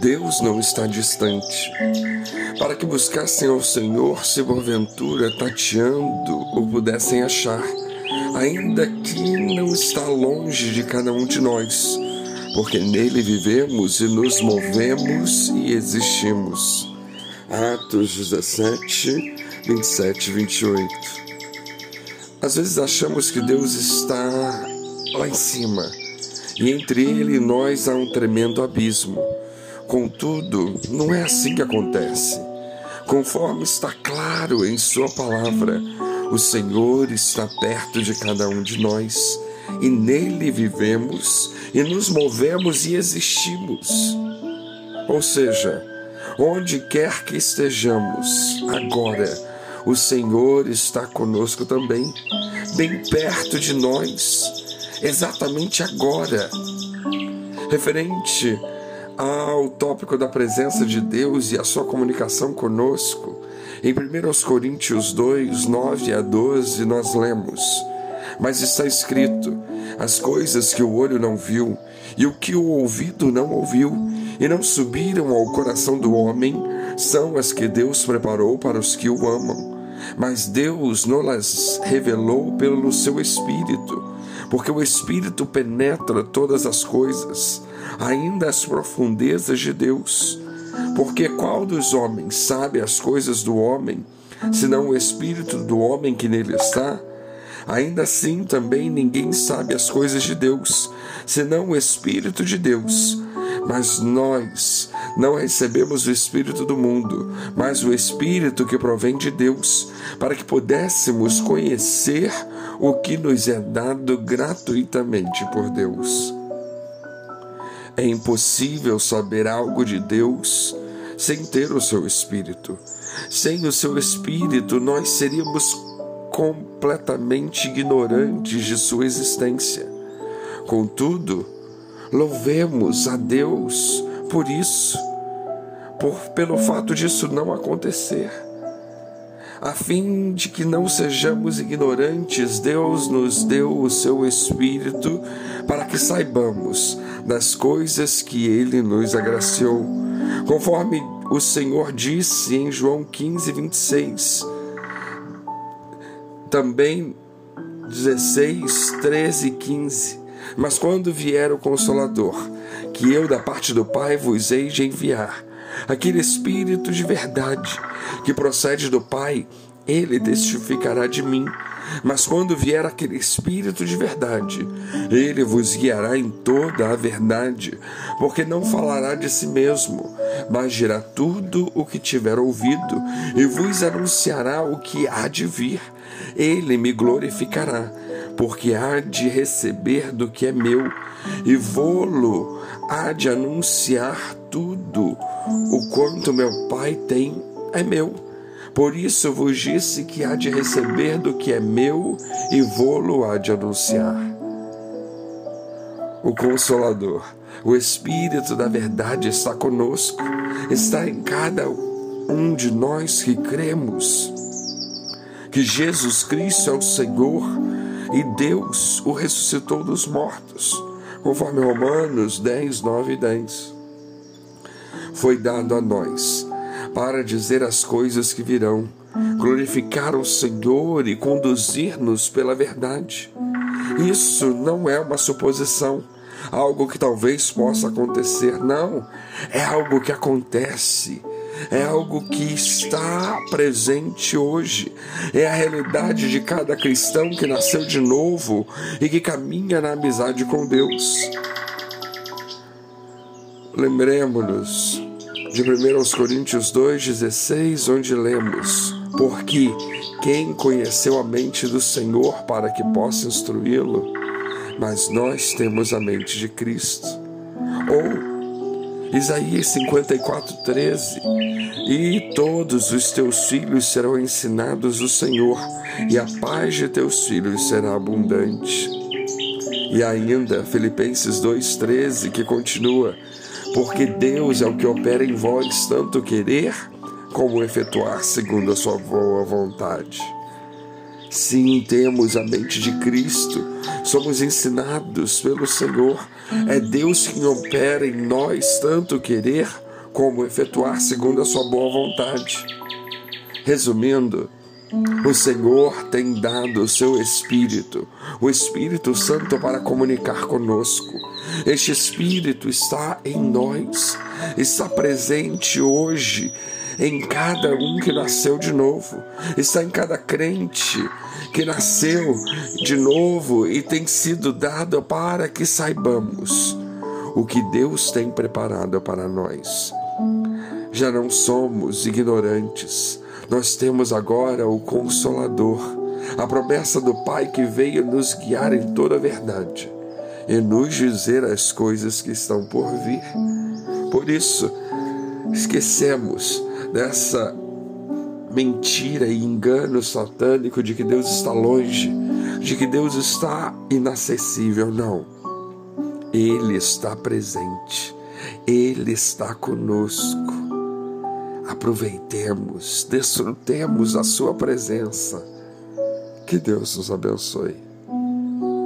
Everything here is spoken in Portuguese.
Deus não está distante, para que buscassem ao Senhor se porventura tateando o pudessem achar, ainda que não está longe de cada um de nós, porque nele vivemos e nos movemos e existimos. Atos 17, 27 e 28. Às vezes achamos que Deus está lá em cima e entre ele e nós há um tremendo abismo. Contudo, não é assim que acontece. Conforme está claro em Sua palavra, o Senhor está perto de cada um de nós e nele vivemos e nos movemos e existimos. Ou seja, onde quer que estejamos agora, o Senhor está conosco também, bem perto de nós, exatamente agora. Referente ao tópico da presença de Deus e a sua comunicação conosco, em 1 Coríntios 2, 9 a 12, nós lemos: Mas está escrito: as coisas que o olho não viu e o que o ouvido não ouviu e não subiram ao coração do homem são as que Deus preparou para os que o amam. Mas Deus não las revelou pelo seu Espírito, porque o Espírito penetra todas as coisas, ainda as profundezas de Deus. Porque qual dos homens sabe as coisas do homem, senão o Espírito do homem que nele está? Ainda assim também ninguém sabe as coisas de Deus, senão o Espírito de Deus. Mas nós não recebemos o Espírito do mundo, mas o Espírito que provém de Deus, para que pudéssemos conhecer o que nos é dado gratuitamente por Deus. É impossível saber algo de Deus sem ter o seu Espírito. Sem o seu Espírito, nós seríamos completamente ignorantes de sua existência. Contudo, louvemos a Deus por isso, por pelo fato disso não acontecer. A fim de que não sejamos ignorantes, Deus nos deu o seu Espírito para que saibamos das coisas que Ele nos agraciou, conforme o Senhor disse em João 15, 26 também 16, 13 e 15. Mas quando vier o Consolador, que eu da parte do Pai vos hei de enviar, aquele Espírito de verdade que procede do Pai, ele testificará de mim. Mas quando vier aquele Espírito de verdade, ele vos guiará em toda a verdade, porque não falará de si mesmo, mas dirá tudo o que tiver ouvido e vos anunciará o que há de vir. Ele me glorificará, porque há de receber do que é meu e vou-lo há de anunciar tudo. O quanto meu Pai tem é meu. Por isso vos disse que há de receber do que é meu e vou-lo há de anunciar. O Consolador, o Espírito da Verdade está conosco, está em cada um de nós que cremos que Jesus Cristo é o Senhor e Deus o ressuscitou dos mortos, conforme Romanos 10, 9 e 10. Foi dado a nós para dizer as coisas que virão, glorificar o Senhor e conduzir-nos pela verdade. Isso não é uma suposição, algo que talvez possa acontecer, não, é algo que acontece. É algo que está presente hoje. É a realidade de cada cristão que nasceu de novo e que caminha na amizade com Deus. Lembremos-nos de 1 Coríntios 2,16, onde lemos: Porque quem conheceu a mente do Senhor para que possa instruí-lo? Mas nós temos a mente de Cristo. Ou Isaías 54,13: E todos os teus filhos serão ensinados o Senhor, e a paz de teus filhos será abundante. E ainda Filipenses 2,13, que continua: porque Deus é o que opera em vós tanto querer como efetuar segundo a sua boa vontade. Sim, temos a mente de Cristo, somos ensinados pelo Senhor. É Deus quem opera em nós tanto querer como efetuar segundo a sua boa vontade. Resumindo, o Senhor tem dado o seu Espírito, o Espírito Santo, para comunicar conosco. Este Espírito está em nós, está presente hoje em cada um que nasceu de novo, está em cada crente que nasceu de novo e tem sido dado para que saibamos o que Deus tem preparado para nós. Já não somos ignorantes, nós temos agora o Consolador, a promessa do Pai que veio nos guiar em toda a verdade e nos dizer as coisas que estão por vir. Por isso, esquecemos dessa mentira e engano satânico de que Deus está longe, de que Deus está inacessível. Não. Ele está presente. Ele está conosco. Aproveitemos, desfrutemos a Sua presença. Que Deus nos abençoe.